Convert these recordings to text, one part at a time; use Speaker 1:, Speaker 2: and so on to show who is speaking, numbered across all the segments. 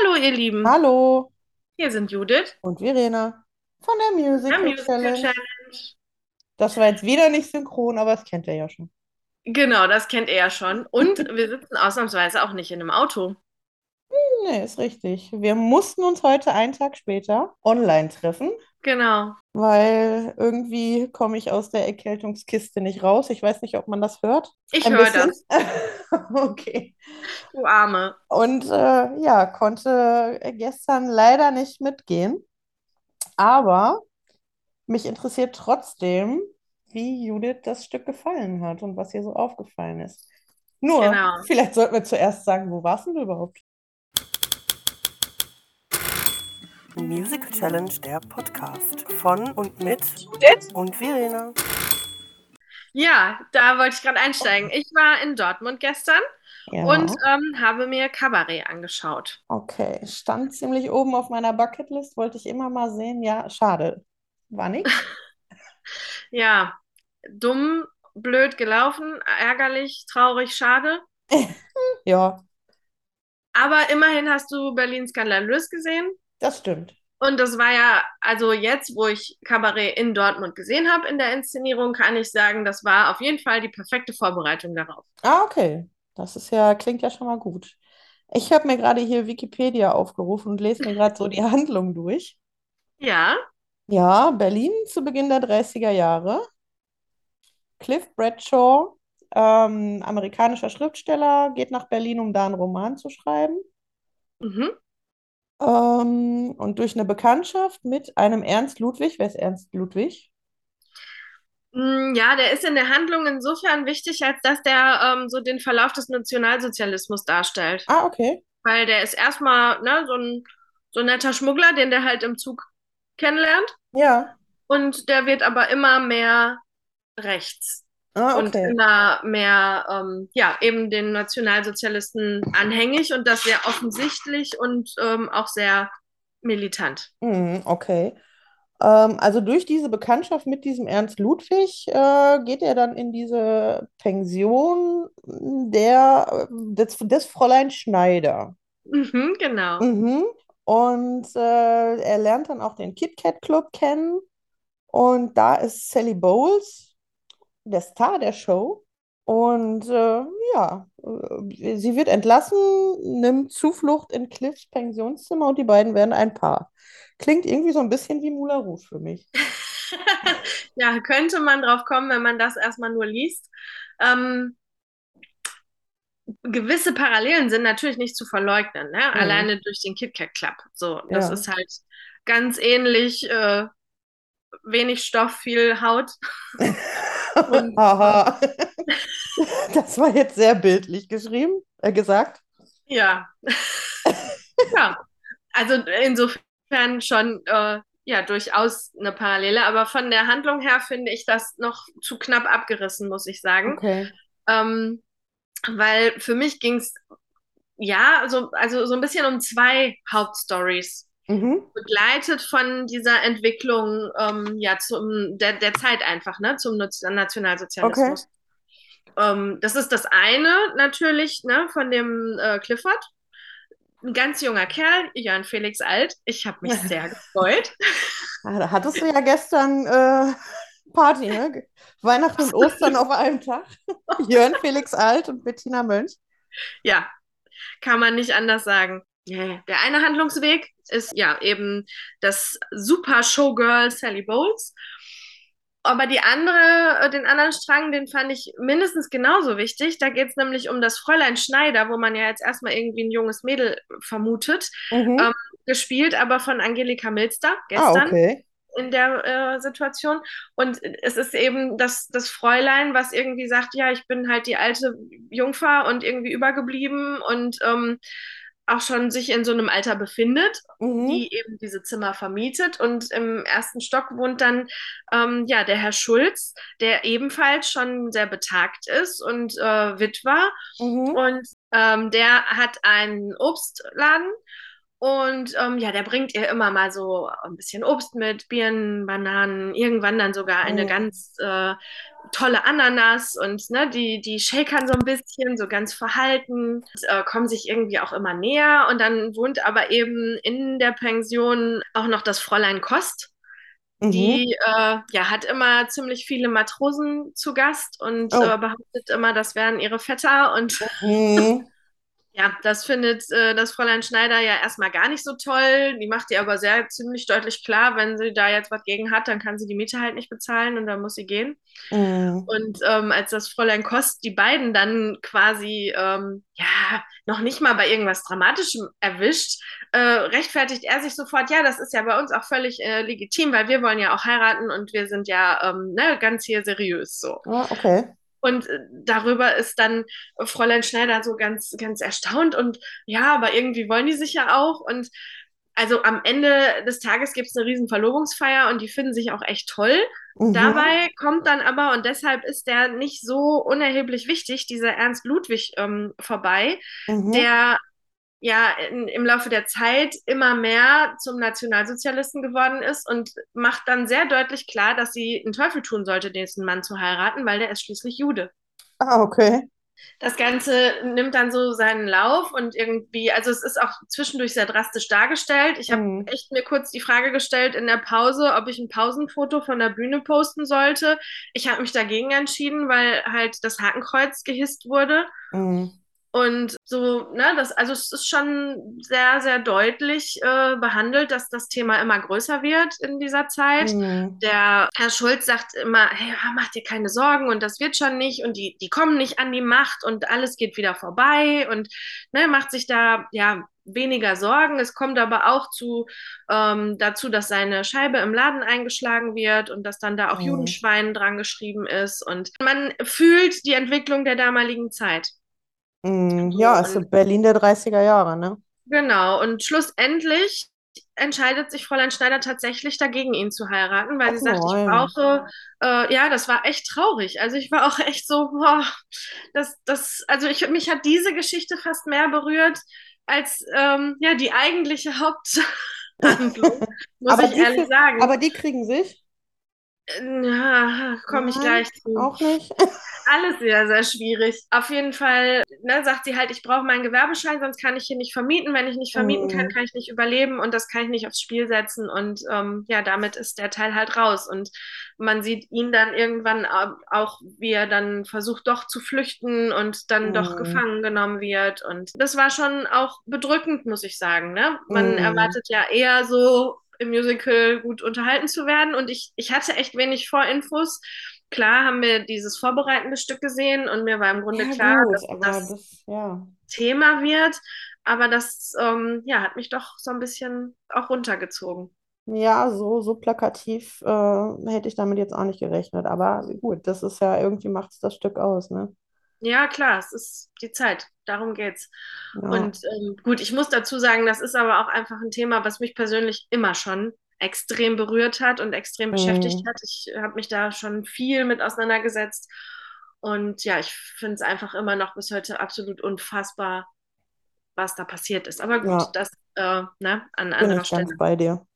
Speaker 1: Hallo, ihr Lieben.
Speaker 2: Hallo
Speaker 1: Hier sind Judith.
Speaker 2: und Verena von der
Speaker 1: Der
Speaker 2: Musical
Speaker 1: Musical
Speaker 2: Challenge.
Speaker 1: Challenge.
Speaker 2: Das war jetzt wieder nicht synchron, aber das kennt ihr ja schon.
Speaker 1: Genau, das kennt ihr ja schon. Und wir sitzen ausnahmsweise auch nicht in einem Auto.
Speaker 2: Nee, ist richtig. Wir mussten uns heute einen Tag später online treffen,
Speaker 1: Genau.
Speaker 2: weil irgendwie komme ich aus der Erkältungskiste nicht raus. Ich weiß nicht, ob man das hört.
Speaker 1: Ich höre das,
Speaker 2: Okay.
Speaker 1: du Arme.
Speaker 2: Und äh, ja, konnte gestern leider nicht mitgehen. Aber mich interessiert trotzdem, wie Judith das Stück gefallen hat und was ihr so aufgefallen ist. Nur,
Speaker 1: Genau.
Speaker 2: vielleicht sollten wir zuerst sagen, wo warst du überhaupt?
Speaker 3: Musical Challenge, der Podcast von und mit
Speaker 1: Judith?
Speaker 3: und Verena.
Speaker 1: Ja, da wollte ich gerade einsteigen. Ich war in Dortmund gestern
Speaker 2: Ja,
Speaker 1: und ähm, habe mir Kabarett angeschaut.
Speaker 2: okay. Stand ziemlich oben auf meiner Bucketlist, wollte ich immer mal sehen. Ja, schade. War nix.
Speaker 1: Ja, dumm, blöd gelaufen, ärgerlich, traurig, schade.
Speaker 2: Ja,
Speaker 1: Aber immerhin hast du Berlin skandalös gesehen.
Speaker 2: Das stimmt.
Speaker 1: Und das war ja, also jetzt, wo ich Kabarett in Dortmund gesehen habe in der Inszenierung, kann ich sagen, das war auf jeden Fall die perfekte Vorbereitung darauf.
Speaker 2: Ah, okay. Das ist ja, klingt ja schon mal gut. Ich habe mir gerade hier Wikipedia aufgerufen und lese mir gerade so die Handlung durch.
Speaker 1: Ja,
Speaker 2: Ja, Berlin zu Beginn der 30er Jahre. Cliff Bradshaw, ähm, amerikanischer Schriftsteller, geht nach Berlin, um da einen Roman zu schreiben.
Speaker 1: mhm.
Speaker 2: Ähm, und durch eine Bekanntschaft mit einem Ernst Ludwig, wer ist Ernst Ludwig?
Speaker 1: Mm, Ja, der ist in der Handlung insofern wichtig, als dass der ähm, so den Verlauf des Nationalsozialismus darstellt.
Speaker 2: Ah, okay.
Speaker 1: Weil der ist erstmal ne, so ein, so ein netter Schmuggler, den der halt im Zug kennenlernt.
Speaker 2: Ja.
Speaker 1: Und der wird aber immer mehr rechts.
Speaker 2: Ah,
Speaker 1: und
Speaker 2: okay.
Speaker 1: immer mehr, ähm, ja, eben den Nationalsozialisten anhängig und das sehr offensichtlich und ähm, auch sehr militant.
Speaker 2: Mhm, okay. Ähm, also durch diese Bekanntschaft mit diesem Ernst Ludwig äh, geht er dann in diese Pension der, des, des Fräulein Schneider.
Speaker 1: Mhm, genau.
Speaker 2: Mhm. Und äh, er lernt dann auch den Kit Kat Club kennen. Und da ist Sally Bowles, der Star der Show. Und äh, ja, äh, sie wird entlassen, nimmt Zuflucht in Cliffs Pensionszimmer und die beiden werden ein Paar. Klingt irgendwie so ein bisschen wie Moulin Rouge für mich.
Speaker 1: Ja, könnte man drauf kommen, wenn man das erstmal nur liest. Ähm, gewisse Parallelen sind natürlich nicht zu verleugnen, ne?
Speaker 2: Mhm.
Speaker 1: Alleine durch den Kit Kat Club. So, das
Speaker 2: Ja.
Speaker 1: ist halt ganz ähnlich, äh, wenig Stoff, viel Haut.
Speaker 2: Haha. Das war jetzt sehr bildlich geschrieben, äh, gesagt.
Speaker 1: ja, ja. Also insofern schon äh, ja durchaus eine Parallele, aber von der Handlung her finde ich das noch zu knapp abgerissen, muss ich sagen.
Speaker 2: Okay.
Speaker 1: Ähm, weil für mich ging es ja so, also so ein bisschen um zwei Hauptstories.
Speaker 2: Mhm.
Speaker 1: Begleitet von dieser Entwicklung ähm, ja zum der, der Zeit einfach, ne, zum Naz-
Speaker 2: Okay.
Speaker 1: Nationalsozialismus. Ähm, das ist das eine natürlich, ne, von dem äh, Clifford. Ein ganz junger Kerl, Jörn Felix Alt. Ich habe mich sehr gefreut.
Speaker 2: Ah, Da hattest du ja gestern äh, Party, ne? Weihnachten und Ostern auf einem Tag. Jörn Felix Alt und Bettina Mönch.
Speaker 1: Ja, kann man nicht anders sagen. Ja, Der eine Handlungsweg ist ja eben das super Showgirl Sally Bowles. Aber die andere, äh, den anderen Strang, den fand ich mindestens genauso wichtig. Da geht es nämlich um das Fräulein Schneider, wo man ja jetzt erstmal irgendwie ein junges Mädel vermutet.
Speaker 2: Mhm.
Speaker 1: Ähm, gespielt aber von Angelika Milster
Speaker 2: Ah,
Speaker 1: gestern
Speaker 2: okay.
Speaker 1: in der äh, Situation. Und es ist eben das, das Fräulein, was irgendwie sagt, ja, ich bin halt die alte Jungfer und irgendwie übergeblieben und ähm, auch schon sich in so einem Alter befindet,
Speaker 2: Mhm.
Speaker 1: die eben diese Zimmer vermietet. Und im ersten Stock wohnt dann ähm, ja der Herr Schulz, der ebenfalls schon sehr betagt ist und äh, Witwer.
Speaker 2: Mhm.
Speaker 1: Und ähm, der hat einen Obstladen Und ähm, ja, der bringt ihr immer mal so ein bisschen Obst mit, Birnen, Bananen, irgendwann dann sogar eine
Speaker 2: Mhm.
Speaker 1: ganz äh, tolle Ananas und ne, die, die shakern so ein bisschen, so ganz verhalten, und, äh, kommen sich irgendwie auch immer näher. Und dann wohnt aber eben in der Pension auch noch das Fräulein Kost.
Speaker 2: Mhm.
Speaker 1: Die äh, ja, hat immer ziemlich viele Matrosen zu Gast und
Speaker 2: Oh.
Speaker 1: äh, behauptet immer, das wären ihre Vetter. Und
Speaker 2: Mhm.
Speaker 1: Ja, das findet äh, das Fräulein Schneider ja erstmal gar nicht so toll. Die macht ihr aber sehr ziemlich deutlich klar, wenn sie da jetzt was gegen hat, dann kann sie die Miete halt nicht bezahlen und dann muss sie gehen.
Speaker 2: Mhm.
Speaker 1: Und ähm, als das Fräulein Kost die beiden dann quasi ähm, ja noch nicht mal bei irgendwas Dramatischem erwischt, äh, rechtfertigt er sich sofort, ja, das ist ja bei uns auch völlig äh, legitim, weil wir wollen ja auch heiraten und wir sind ja ähm, ne, ganz hier seriös so.
Speaker 2: Ah, okay.
Speaker 1: Und äh, darüber ist dann Fräulein Schneider so ganz, ganz erstaunt und ja, aber irgendwie wollen die sich ja auch. Und also am Ende des Tages gibt es eine riesen Verlobungsfeier und die finden sich auch echt toll.
Speaker 2: Mhm.
Speaker 1: Dabei kommt dann aber, und deshalb ist der nicht so unerheblich wichtig, dieser Ernst Ludwig ähm, vorbei,
Speaker 2: Mhm.
Speaker 1: der ja in, im Laufe der Zeit immer mehr zum Nationalsozialisten geworden ist und macht dann sehr deutlich klar, dass sie einen Teufel tun sollte, diesen Mann zu heiraten, weil der ist schließlich Jude.
Speaker 2: Ah, okay.
Speaker 1: Das Ganze nimmt dann so seinen Lauf und irgendwie, also es ist auch zwischendurch sehr drastisch dargestellt. Ich habe
Speaker 2: Mhm.
Speaker 1: echt mir kurz die Frage gestellt in der Pause, ob ich ein Pausenfoto von der Bühne posten sollte. Ich habe mich dagegen entschieden, weil halt das Hakenkreuz gehisst wurde.
Speaker 2: Mhm.
Speaker 1: Und so, ne, das, also es ist schon sehr, sehr deutlich äh, behandelt, dass das Thema immer größer wird in dieser Zeit.
Speaker 2: Mhm.
Speaker 1: Der Herr Schulz sagt immer, hey, mach dir keine Sorgen und das wird schon nicht und die, die kommen nicht an die Macht und alles geht wieder vorbei und ne, macht sich da ja weniger Sorgen. Es kommt aber auch zu, ähm, dazu, dass seine Scheibe im Laden eingeschlagen wird und dass dann da auch
Speaker 2: Mhm.
Speaker 1: Judenschwein dran geschrieben ist und man fühlt die Entwicklung der damaligen Zeit.
Speaker 2: Mhm. Ja, ist
Speaker 1: Und-
Speaker 2: so Berlin der 30er Jahre, ne?
Speaker 1: Genau, und schlussendlich entscheidet sich Fräulein Schneider tatsächlich dagegen, ihn zu heiraten, weil
Speaker 2: Ach
Speaker 1: sie sagt, ich brauche, äh, ja, das war echt traurig. Also ich war auch echt so, boah, das, das, also ich, mich hat diese Geschichte fast mehr berührt als ähm, ja, die eigentliche Haupthandlung, muss
Speaker 2: Aber
Speaker 1: ich ehrlich sagen.
Speaker 2: aber die kriegen sich?
Speaker 1: Ja, komme ich
Speaker 2: Nein,
Speaker 1: gleich zu.
Speaker 2: Auch nicht?
Speaker 1: Alles sehr, sehr schwierig. Auf jeden Fall ne, sagt sie halt, ich brauche meinen Gewerbeschein, sonst kann ich hier nicht vermieten. Wenn ich nicht vermieten kann,
Speaker 2: Mhm.
Speaker 1: kann ich nicht überleben und das kann ich nicht aufs Spiel setzen. Und ähm, ja, damit ist der Teil halt raus. Und man sieht ihn dann irgendwann au- auch, wie er dann versucht, doch zu flüchten und dann doch
Speaker 2: Mhm.
Speaker 1: gefangen genommen wird. Und das war schon auch bedrückend, muss ich sagen. Ne? Man
Speaker 2: Mhm.
Speaker 1: erwartet ja eher so im Musical gut unterhalten zu werden. Und ich, ich hatte echt wenig Vorinfos. Klar haben wir dieses vorbereitende Stück gesehen und mir war im Grunde
Speaker 2: Ja,
Speaker 1: klar,
Speaker 2: gut,
Speaker 1: dass das
Speaker 2: das, ja.
Speaker 1: Thema wird. Aber das ähm, ja, hat mich doch so ein bisschen auch runtergezogen.
Speaker 2: Ja, so, so plakativ äh, hätte ich damit jetzt auch nicht gerechnet. Aber gut, das ist ja, irgendwie macht es das Stück aus, ne?
Speaker 1: Ja, klar, es ist die Zeit. Darum geht's.
Speaker 2: Ja.
Speaker 1: Und ähm, gut, ich muss dazu sagen, das ist aber auch einfach ein Thema, was mich persönlich immer schon extrem berührt hat und extrem beschäftigt
Speaker 2: Mhm.
Speaker 1: hat. Ich habe mich da schon viel mit auseinandergesetzt. Und ja, ich finde es einfach immer noch bis heute absolut unfassbar, was da passiert ist. Aber gut,
Speaker 2: Ja.
Speaker 1: das äh, ne, an
Speaker 2: Bin
Speaker 1: anderer
Speaker 2: ich ganz
Speaker 1: Stelle.
Speaker 2: bei dir.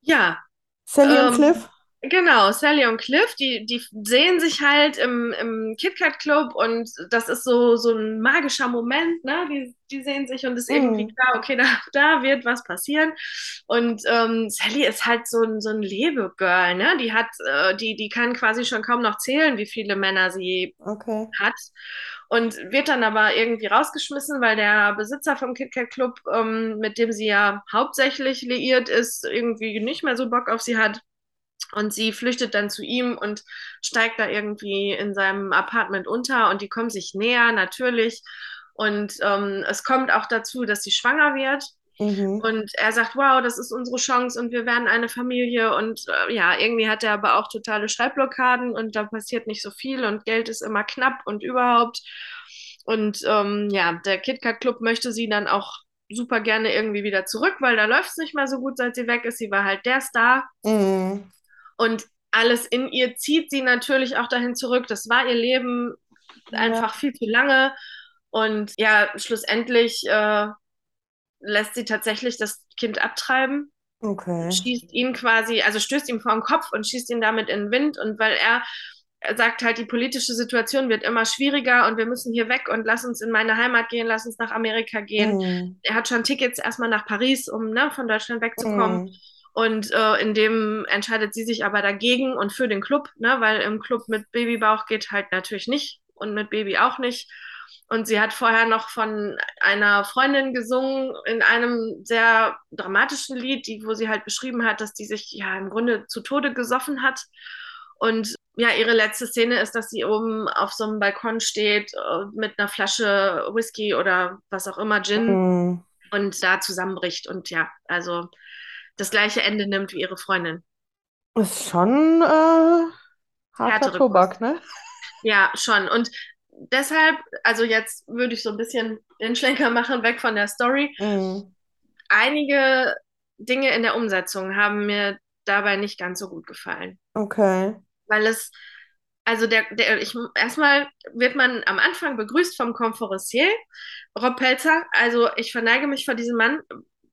Speaker 1: Ja,
Speaker 2: Sally und
Speaker 1: Ähm,
Speaker 2: Cliff?
Speaker 1: Genau, Sally und Cliff, die, die sehen sich halt im, im KitKat Club und das ist so, so ein magischer Moment, ne? Die, die sehen sich und ist irgendwie
Speaker 2: Mhm.
Speaker 1: klar, okay, da, da wird was passieren. Und ähm, Sally ist halt so ein, so ein Lebegirl, ne? Die hat, äh, die, die kann quasi schon kaum noch zählen, wie viele Männer sie
Speaker 2: Okay.
Speaker 1: hat und wird dann aber irgendwie rausgeschmissen, weil der Besitzer vom KitKat Club, ähm, mit dem sie ja hauptsächlich liiert ist, irgendwie nicht mehr so Bock auf sie hat. Und sie flüchtet dann zu ihm und steigt da irgendwie in seinem Apartment unter und die kommen sich näher, natürlich. Und ähm, es kommt auch dazu, dass sie schwanger wird.
Speaker 2: Mhm.
Speaker 1: Und er sagt, wow, das ist unsere Chance und wir werden eine Familie. Und äh, ja, irgendwie hat er aber auch totale Schreibblockaden und da passiert nicht so viel und Geld ist immer knapp und überhaupt. Und ähm, ja, der KitKat Club möchte sie dann auch super gerne irgendwie wieder zurück, weil da läuft es nicht mehr so gut, seit sie weg ist. Sie war halt der Star.
Speaker 2: Mhm.
Speaker 1: Und alles in ihr zieht sie natürlich auch dahin zurück. Das war ihr Leben
Speaker 2: Ja.
Speaker 1: einfach viel zu lange. Und ja, schlussendlich äh, lässt sie tatsächlich das Kind abtreiben,
Speaker 2: Okay.
Speaker 1: schießt ihn quasi, also stößt ihm vor den Kopf und schießt ihn damit in den Wind. Und weil er, sagt halt, die politische Situation wird immer schwieriger und wir müssen hier weg und lass uns in meine Heimat gehen, lass uns nach Amerika gehen.
Speaker 2: Mm,
Speaker 1: Er hat schon Tickets erstmal nach Paris, um ne, von Deutschland wegzukommen.
Speaker 2: mm,
Speaker 1: Und äh, in dem entscheidet sie sich aber dagegen und für den Club, ne, weil im Club mit Babybauch geht halt natürlich nicht und mit Baby auch nicht. Und sie hat vorher noch von einer Freundin gesungen in einem sehr dramatischen Lied, die, wo sie halt beschrieben hat, dass die sich ja im Grunde zu Tode gesoffen hat. Und ja, ihre letzte Szene ist, dass sie oben auf so einem Balkon steht äh, mit einer Flasche Whisky oder was auch immer, Gin
Speaker 2: mm.
Speaker 1: und da zusammenbricht. Und ja, also das gleiche Ende nimmt wie ihre Freundin.
Speaker 2: Ist schon äh, harter
Speaker 1: Härtere
Speaker 2: Tobak, ne?
Speaker 1: Ja, schon. Und deshalb, also jetzt würde ich so ein bisschen den Schlenker machen, weg von der Story.
Speaker 2: Mm,
Speaker 1: Einige Dinge in der Umsetzung haben mir dabei nicht ganz so gut gefallen.
Speaker 2: okay.
Speaker 1: Weil es, also der, der, ich, erstmal wird man am Anfang begrüßt vom Conferencier, Rob Pelzer. Also ich verneige mich vor diesem Mann.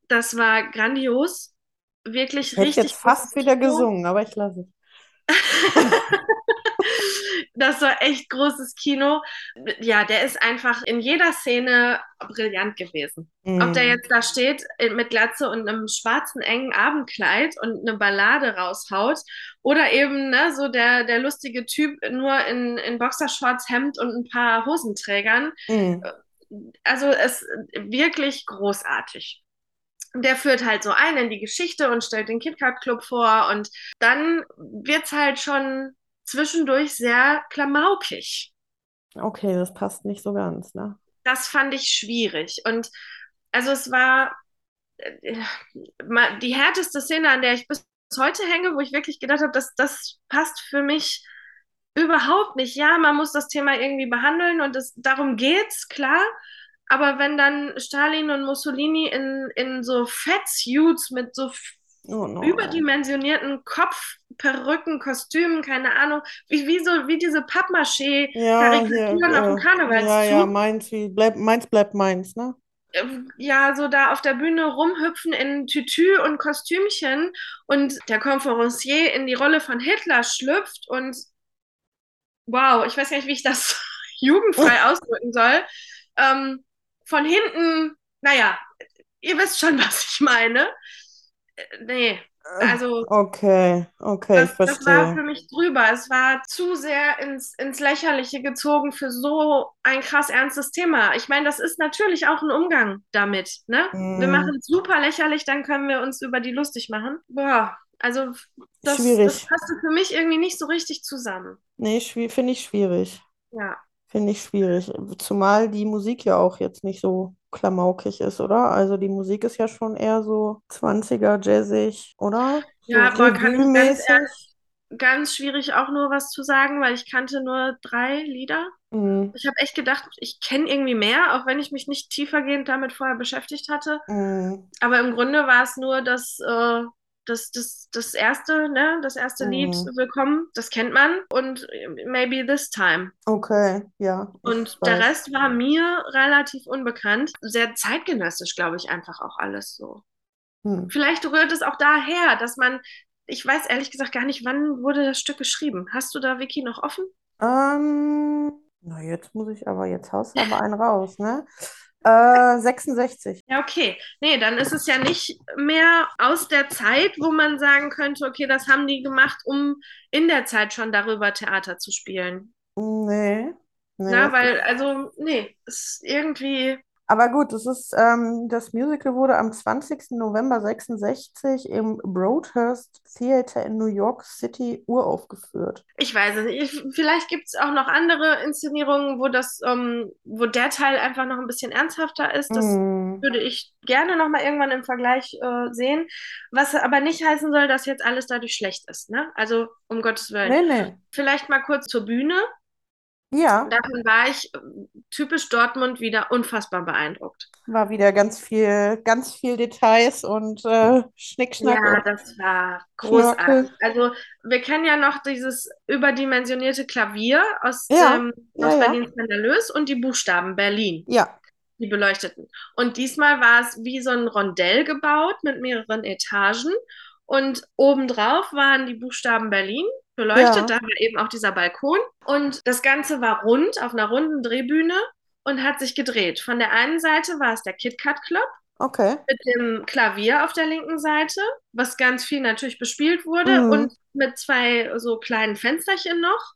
Speaker 1: Das war grandios. Wirklich
Speaker 2: Ich hätte
Speaker 1: richtig
Speaker 2: jetzt fast wieder gesungen, aber ich lasse es.
Speaker 1: Das war echt großes Kino. Ja, der ist einfach in jeder Szene brillant gewesen. Ob der
Speaker 2: Mm,
Speaker 1: jetzt da steht mit Glatze und einem schwarzen engen Abendkleid und eine Ballade raushaut oder eben ne, so der, der lustige Typ nur in, in Boxershorts, Hemd und ein paar Hosenträgern.
Speaker 2: mm,
Speaker 1: Also es wirklich großartig. Der führt halt so ein in die Geschichte und stellt den KitKat Club vor und dann wird's halt schon zwischendurch sehr klamaukig.
Speaker 2: okay, das passt nicht so ganz, ne?
Speaker 1: Das fand ich schwierig. Und also es war äh, die härteste Szene, an der ich bis heute hänge, wo ich wirklich gedacht habe, dass das passt für mich überhaupt nicht. Ja, man muss das Thema irgendwie behandeln und es, darum geht's, klar. Aber wenn dann Stalin und Mussolini in, in so Fettsuits mit so
Speaker 2: Oh no.
Speaker 1: überdimensionierten Kopfperücken, Kostümen, keine Ahnung, wie, wie, so, wie diese
Speaker 2: Ja,
Speaker 1: Pappmaché-Karikaturen
Speaker 2: hier,
Speaker 1: auf dem
Speaker 2: äh,
Speaker 1: Karnevalszug.
Speaker 2: ja, ja, meins, wie, bleib, meins bleibt meins, ne?
Speaker 1: ja, so da auf der Bühne rumhüpfen in Tütü und Kostümchen und der Conferencier in die Rolle von Hitler schlüpft und wow, ich weiß gar nicht, wie ich das jugendfrei ausdrücken soll. Ähm, von hinten, naja, ihr wisst schon, was ich meine. Äh, Nee, also
Speaker 2: Okay, okay, ich
Speaker 1: das, das war für
Speaker 2: verstehe.
Speaker 1: mich drüber. Es war zu sehr ins, ins Lächerliche gezogen für so ein krass ernstes Thema. Ich meine, das ist natürlich auch ein Umgang damit, ne? Wir
Speaker 2: Mm,
Speaker 1: machen es super lächerlich, dann können wir uns über die lustig machen. Boah, also das, das
Speaker 2: schwierig.
Speaker 1: passte für mich irgendwie nicht so richtig zusammen.
Speaker 2: Nee, finde ich schwierig.
Speaker 1: Ja.
Speaker 2: Finde ich schwierig. Zumal die Musik ja auch jetzt nicht so klamaukig ist, oder? Also die Musik ist ja schon eher so 20er jazzig, oder? So
Speaker 1: Ja, boah, kann ich ganz ehrlich, ganz schwierig auch nur was zu sagen, weil ich kannte nur drei Lieder.
Speaker 2: Mm,
Speaker 1: Ich habe echt gedacht, ich kenne irgendwie mehr, auch wenn ich mich nicht tiefergehend damit vorher beschäftigt hatte.
Speaker 2: mm,
Speaker 1: Aber im Grunde war es nur das, äh, das, das, das erste, ne, das erste Lied,
Speaker 2: mm.
Speaker 1: Willkommen, das kennt man und Maybe This Time.
Speaker 2: Okay, ja,
Speaker 1: Und der. Rest war mir relativ unbekannt. Sehr zeitgenössisch, glaube ich, einfach auch alles so.
Speaker 2: Hm.
Speaker 1: Vielleicht rührt es auch daher, dass man, ich weiß ehrlich gesagt gar nicht, wann wurde das Stück geschrieben. Hast du da Wiki noch offen?
Speaker 2: Ähm, na, jetzt muss ich aber, jetzt haust du aber einen raus, ne? Äh, 66.
Speaker 1: Ja, okay. Nee, dann ist es ja nicht mehr aus der Zeit, wo man sagen könnte, okay, das haben die gemacht, um in der Zeit schon darüber Theater zu spielen.
Speaker 2: Nee, nee,
Speaker 1: Na, weil, also, nee, ist irgendwie,
Speaker 2: Aber gut, das ist, ähm, das Musical wurde am 20. November 66 im Broadhurst Theater in New York City uraufgeführt.
Speaker 1: ich weiß es nicht. Ich, vielleicht gibt es auch noch andere Inszenierungen, wo das, ähm, wo der Teil einfach noch ein bisschen ernsthafter ist. Das
Speaker 2: Mm,
Speaker 1: würde ich gerne noch mal irgendwann im Vergleich äh, sehen. Was aber nicht heißen soll, dass jetzt alles dadurch schlecht ist, ne? Also, um Gottes Willen.
Speaker 2: nee, nee.
Speaker 1: Vielleicht mal kurz zur Bühne.
Speaker 2: Ja,
Speaker 1: Davon war ich äh, typisch Dortmund wieder unfassbar beeindruckt.
Speaker 2: war wieder ganz viel, ganz viel Details und äh, Schnickschnack
Speaker 1: Ja, das war großartig.
Speaker 2: Schnörkel.
Speaker 1: Also wir kennen ja noch dieses überdimensionierte Klavier aus
Speaker 2: Ja, ja,
Speaker 1: aus
Speaker 2: ja.
Speaker 1: Berlin Skandalös und die Buchstaben Berlin.
Speaker 2: Ja,
Speaker 1: die beleuchteten. Und diesmal war es wie so ein Rondell gebaut mit mehreren Etagen. Und obendrauf waren die Buchstaben Berlin beleuchtet.
Speaker 2: Ja.
Speaker 1: Da war eben auch dieser Balkon. Und das Ganze war rund, auf einer runden Drehbühne und hat sich gedreht. Von der einen Seite war es der KitKat Club
Speaker 2: Okay.
Speaker 1: mit dem Klavier auf der linken Seite, was ganz viel natürlich bespielt wurde
Speaker 2: Mhm.
Speaker 1: und mit zwei so kleinen Fensterchen noch.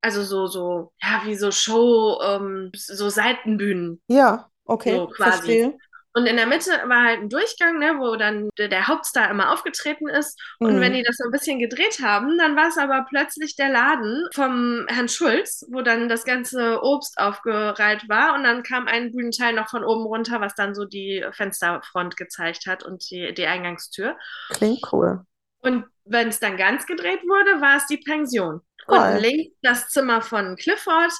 Speaker 1: Also so, so, ja, wie so Show, ähm, so Seitenbühnen.
Speaker 2: Ja, okay,
Speaker 1: So quasi.
Speaker 2: verstehe.
Speaker 1: Und in der Mitte war halt ein Durchgang, ne, wo dann der, Hauptstar immer aufgetreten ist. Und
Speaker 2: Mhm.
Speaker 1: wenn die das so ein bisschen gedreht haben, dann war es aber plötzlich der Laden vom Herrn Schulz, wo dann das ganze Obst aufgereiht war. Und dann kam ein Bühnenteil noch von oben runter, was dann so die Fensterfront gezeigt hat und die, die Eingangstür.
Speaker 2: Klingt cool.
Speaker 1: Und wenn es dann ganz gedreht wurde, war es die Pension.
Speaker 2: Toll.
Speaker 1: Unten links das Zimmer von Clifford,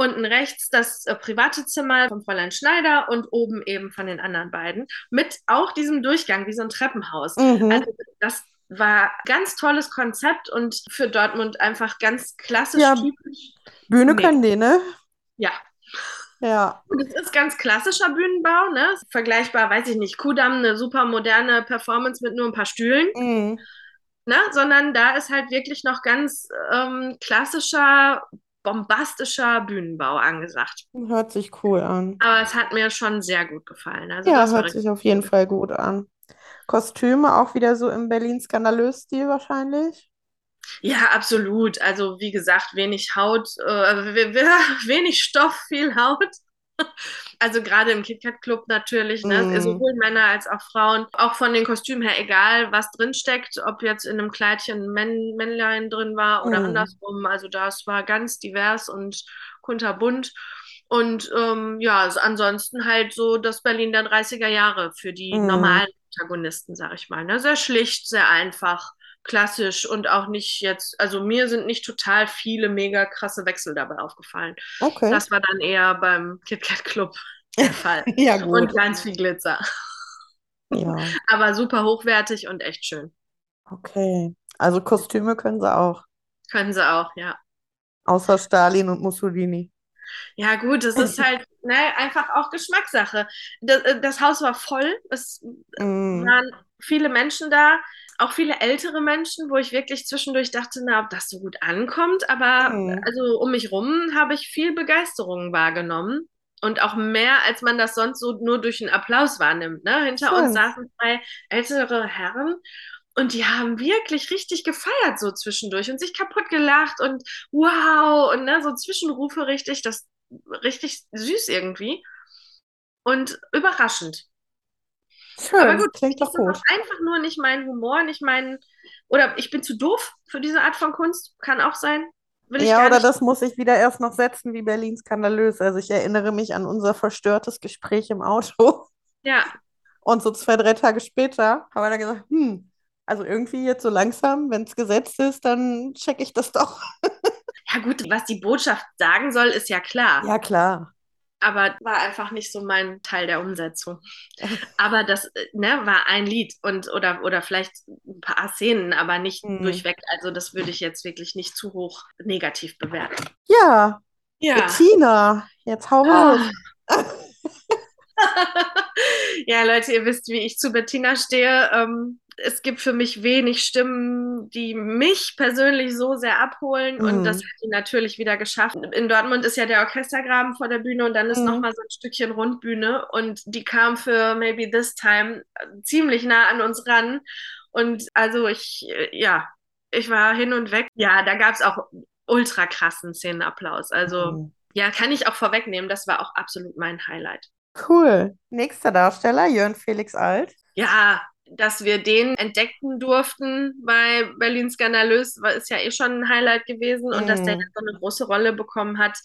Speaker 1: unten rechts das äh, private Zimmer von Fräulein Schneider und oben eben von den anderen beiden. Mit auch diesem Durchgang, wie so ein Treppenhaus.
Speaker 2: Mhm.
Speaker 1: Also das war ganz tolles Konzept und für Dortmund einfach ganz klassisch
Speaker 2: Ja.
Speaker 1: typisch.
Speaker 2: Bühne
Speaker 1: Nee.
Speaker 2: können die, ne?
Speaker 1: Ja.
Speaker 2: Ja.
Speaker 1: Und es ist ganz klassischer Bühnenbau, ne? Vergleichbar, weiß ich nicht, Kudamm, eine super moderne Performance mit nur ein paar Stühlen.
Speaker 2: Mhm.
Speaker 1: ne? sondern da ist halt wirklich noch ganz ähm, klassischer, bombastischer Bühnenbau angesagt.
Speaker 2: Hört sich cool an.
Speaker 1: Aber es hat mir schon sehr gut gefallen. Also
Speaker 2: Ja, hört sich auf jeden Fall gut an. Kostüme auch wieder so im Berlin-Skandalös-Stil wahrscheinlich.
Speaker 1: Ja, absolut. Also wie gesagt, wenig Haut, äh, we- we- wenig Stoff, viel Haut. Also gerade im KitKat Club natürlich, ne?
Speaker 2: Mm.
Speaker 1: Sowohl Männer als auch Frauen. Auch von den Kostümen her, egal was drin steckt, ob jetzt in einem Kleidchen Männ Männlein drin war oder
Speaker 2: Mm.
Speaker 1: andersrum. Also das war ganz divers und kunterbunt. Und ähm, ja, also ansonsten halt so das Berlin der 30er Jahre für die
Speaker 2: Mm.
Speaker 1: normalen Protagonisten, sag ich mal. Ne? Sehr schlicht, sehr einfach klassisch und auch nicht jetzt, also mir sind nicht total viele mega krasse Wechsel dabei aufgefallen.
Speaker 2: Okay.
Speaker 1: Das war dann eher beim KitKat Club der Fall.
Speaker 2: Ja, gut.
Speaker 1: Und ganz viel Glitzer.
Speaker 2: Ja,
Speaker 1: Aber super hochwertig und echt schön.
Speaker 2: okay. Also Kostüme können sie auch.
Speaker 1: Können sie auch, ja.
Speaker 2: Außer Stalin und Mussolini.
Speaker 1: Ja, gut, es ist halt ne, einfach auch Geschmackssache. Das, das Haus war voll, es
Speaker 2: Mm.
Speaker 1: waren viele Menschen da, auch viele ältere Menschen, wo ich wirklich zwischendurch dachte, na, ob das so gut ankommt. Aber
Speaker 2: Mhm.
Speaker 1: also um mich rum habe ich viel Begeisterung wahrgenommen. Und auch mehr, als man das sonst so nur durch einen Applaus wahrnimmt. Ne? Hinter
Speaker 2: Schön.
Speaker 1: uns saßen zwei ältere Herren und die haben wirklich richtig gefeiert so zwischendurch und sich kaputt gelacht und wow und ne, so Zwischenrufe richtig, das richtig süß irgendwie und überraschend.
Speaker 2: Schön,
Speaker 1: Aber gut,
Speaker 2: klingt
Speaker 1: das
Speaker 2: doch
Speaker 1: ist
Speaker 2: gut.
Speaker 1: einfach nur nicht mein Humor, nicht mein, oder ich bin zu doof für diese Art von Kunst, kann auch sein. Will ich
Speaker 2: Ja, oder
Speaker 1: nicht.
Speaker 2: das muss ich wieder erst noch setzen wie Berlin skandalös. Also ich erinnere mich an unser verstörtes Gespräch im Auto.
Speaker 1: Ja,
Speaker 2: Und so zwei, drei Tage später haben wir dann gesagt, hm, also irgendwie jetzt so langsam, wenn es gesetzt ist, dann checke ich das doch.
Speaker 1: ja gut, was die Botschaft sagen soll, ist ja klar.
Speaker 2: Ja, klar.
Speaker 1: Aber war einfach nicht so mein Teil der Umsetzung. Aber das äh, ne, war ein Lied und oder, oder vielleicht ein paar Szenen, aber nicht
Speaker 2: Mhm.
Speaker 1: durchweg. Also das würde ich jetzt wirklich nicht zu hoch negativ bewerten.
Speaker 2: Ja,
Speaker 1: Ja.
Speaker 2: Bettina, jetzt hau
Speaker 1: Ah.
Speaker 2: raus.
Speaker 1: ja, Leute, ihr wisst, wie ich zu Bettina stehe. Ähm, es gibt für mich wenig Stimmen, die mich persönlich so sehr abholen. Und
Speaker 2: Mhm.
Speaker 1: das hat sie natürlich wieder geschafft. In Dortmund ist ja der Orchestergraben vor der Bühne und dann ist
Speaker 2: Mhm.
Speaker 1: noch mal so ein Stückchen Rundbühne. Und die kam für Maybe This Time äh, ziemlich nah an uns ran. Und also ich, äh, ja, ich war hin und weg. Ja, da gab es auch ultra krassen Szenenapplaus. Also
Speaker 2: Mhm.
Speaker 1: ja, kann ich auch vorwegnehmen. Das war auch absolut mein Highlight.
Speaker 2: Cool. Nächster Darsteller, Jörn Felix Alt.
Speaker 1: Ja, dass wir den entdecken durften bei Berlin Skandalös, war, ist ja eh schon ein Highlight gewesen. Und dass der
Speaker 2: Mhm.
Speaker 1: so eine große Rolle bekommen hat,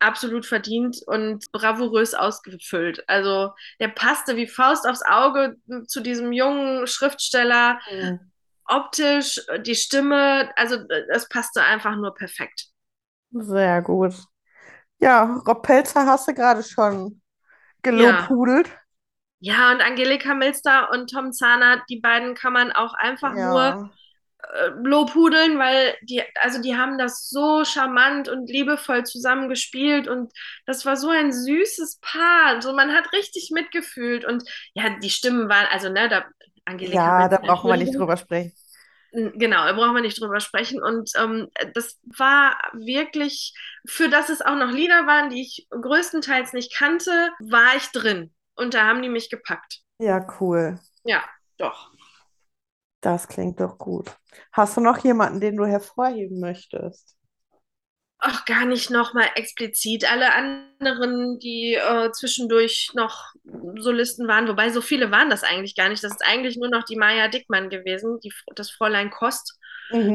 Speaker 1: absolut verdient und bravourös ausgefüllt. Also der passte wie Faust aufs Auge zu diesem jungen Schriftsteller. Optisch, die Stimme, also es passte einfach nur perfekt.
Speaker 2: Sehr gut. Ja, Rob Pelzer hast du gerade schon gelobhudelt.
Speaker 1: Ja, und Angelika Milster und Tom Zahner, die beiden kann man auch einfach nur
Speaker 2: Ja.
Speaker 1: äh, lobhudeln, weil die, also die haben das so charmant und liebevoll zusammen gespielt und das war so ein süßes Paar. So, man hat richtig mitgefühlt und ja, die Stimmen waren, also ne, da Angelika
Speaker 2: Ja, da
Speaker 1: Bentner,
Speaker 2: brauchen wir nicht drüber sprechen.
Speaker 1: Genau, da brauchen wir nicht drüber sprechen. Und ähm, das war wirklich, für das es auch noch Lieder waren, die ich größtenteils nicht kannte, war ich drin. Und da haben die mich gepackt.
Speaker 2: Ja, cool.
Speaker 1: Ja, doch.
Speaker 2: Das klingt doch gut. Hast du noch jemanden, den du hervorheben möchtest?
Speaker 1: Auch gar nicht nochmal explizit. Alle anderen, die äh, zwischendurch noch Solisten waren, wobei so viele waren das eigentlich gar nicht. Das ist eigentlich nur noch die Maja Dickmann gewesen, die, das Fräulein Kost.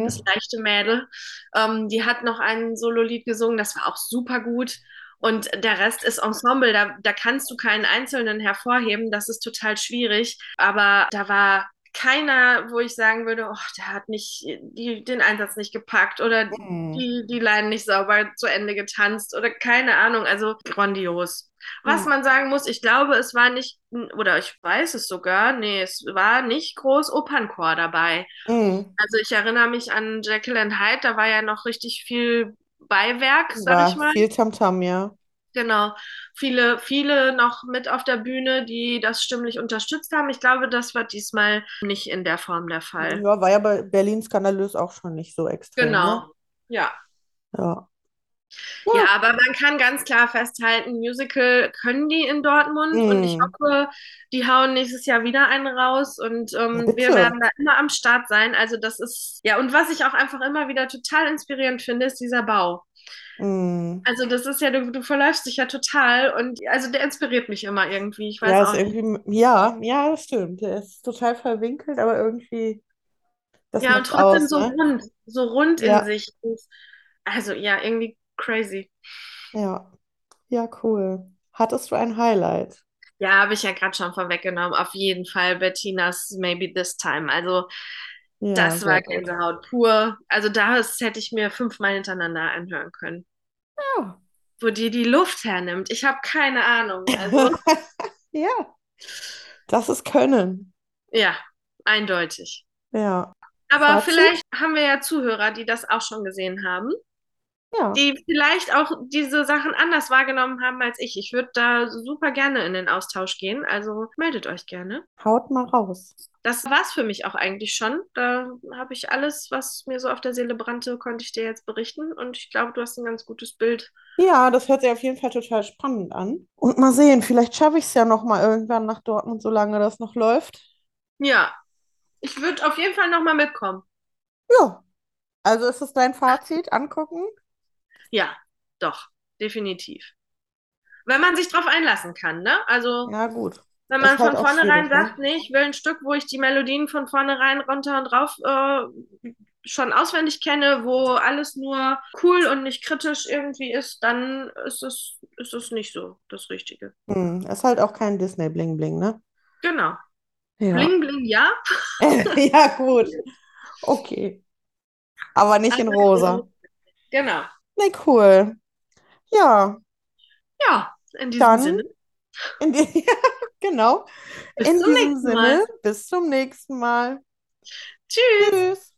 Speaker 1: das
Speaker 2: Mhm.
Speaker 1: leichte Mädel. Ähm, die hat noch ein Sololied gesungen, das war auch super gut. Und der Rest ist Ensemble, da, da kannst du keinen Einzelnen hervorheben, das ist total schwierig. Aber da war keiner, wo ich sagen würde, oh, der hat nicht die, den Einsatz nicht gepackt oder
Speaker 2: Mhm.
Speaker 1: die, die Line nicht sauber zu Ende getanzt oder keine Ahnung, also grandios. Was
Speaker 2: Mhm.
Speaker 1: man sagen muss, ich glaube, es war nicht, oder ich weiß es sogar, nee, es war nicht groß Opernchor dabei.
Speaker 2: Mhm.
Speaker 1: Also ich erinnere mich an Jekyll and Hyde, da war ja noch richtig viel Beiwerk, sag ich
Speaker 2: War
Speaker 1: mal.
Speaker 2: viel Tamtam, ja.
Speaker 1: Genau. Viele, viele noch mit auf der Bühne, die das stimmlich unterstützt haben. Ich glaube, das war diesmal nicht in der Form der Fall.
Speaker 2: Ja, war ja bei Berlin skandalös auch schon nicht so extrem, ne?
Speaker 1: Genau. Ja.
Speaker 2: Ja.
Speaker 1: Ja, aber man kann ganz klar festhalten, Musical können die in Dortmund und ich
Speaker 2: Mhm.
Speaker 1: hoffe, die hauen nächstes Jahr wieder einen raus und ähm, wir werden da immer am Start sein. Also das ist, ja, und was ich auch einfach immer wieder total inspirierend finde, ist dieser Bau.
Speaker 2: Mhm.
Speaker 1: Also das ist ja, du, du verläufst dich ja total und also der inspiriert mich immer irgendwie. Ich weiß
Speaker 2: Ja,
Speaker 1: auch
Speaker 2: irgendwie, ja, ja, das stimmt. Der ist total verwinkelt, aber irgendwie, das
Speaker 1: Ja, und trotzdem
Speaker 2: aus,
Speaker 1: so
Speaker 2: ne?
Speaker 1: rund, so rund in
Speaker 2: Ja,
Speaker 1: sich. Und Also ja, irgendwie crazy.
Speaker 2: ja, ja, cool. Hattest du ein Highlight?
Speaker 1: Ja, habe ich ja gerade schon vorweggenommen. Auf jeden Fall Bettinas Maybe This Time. Also
Speaker 2: Ja,
Speaker 1: das war
Speaker 2: gut.
Speaker 1: Gänsehaut pur. Also das hätte ich mir fünfmal hintereinander anhören können.
Speaker 2: Ja.
Speaker 1: Wo die die Luft hernimmt. Ich habe keine Ahnung. Also
Speaker 2: Ja, das ist Können.
Speaker 1: ja, eindeutig.
Speaker 2: Ja.
Speaker 1: Aber
Speaker 2: Fazit?
Speaker 1: vielleicht haben wir ja Zuhörer, die das auch schon gesehen haben.
Speaker 2: Ja.
Speaker 1: die vielleicht auch diese Sachen anders wahrgenommen haben als ich. Ich würde da super gerne in den Austausch gehen, also meldet euch gerne.
Speaker 2: Haut mal raus.
Speaker 1: Das war's für mich auch eigentlich schon. Da habe ich alles, was mir so auf der Seele brannte, konnte ich dir jetzt berichten und ich glaube, du hast ein ganz gutes Bild.
Speaker 2: Ja, das hört sich auf jeden Fall total spannend an. Und mal sehen, vielleicht schaffe ich es ja noch mal irgendwann nach Dortmund, solange das noch läuft.
Speaker 1: Ja, ich würde auf jeden Fall nochmal mitkommen.
Speaker 2: Ja, also ist es dein Fazit? Angucken?
Speaker 1: Ja, doch, definitiv. Wenn man sich drauf einlassen kann, ne? Also
Speaker 2: Ja, gut.
Speaker 1: Wenn man
Speaker 2: halt
Speaker 1: von vornherein
Speaker 2: ne?
Speaker 1: sagt, nee, ich will ein Stück, wo ich die Melodien von vornherein runter und rauf äh, schon auswendig kenne, wo alles nur cool und nicht kritisch irgendwie ist, dann ist es, ist es nicht so das Richtige.
Speaker 2: Hm, ist halt auch kein Disney-Bling-Bling, ne?
Speaker 1: Genau.
Speaker 2: Ja.
Speaker 1: Bling, bling, ja.
Speaker 2: Ja, gut. Okay. Aber nicht in rosa.
Speaker 1: Genau.
Speaker 2: Nee, cool. Ja,
Speaker 1: Ja, in diesem
Speaker 2: dann
Speaker 1: Sinne.
Speaker 2: in die, genau.
Speaker 1: Bis
Speaker 2: In
Speaker 1: zum
Speaker 2: diesem
Speaker 1: nächsten Mal.
Speaker 2: Sinne, bis zum nächsten Mal.
Speaker 1: Tschüss.
Speaker 2: Tschüss.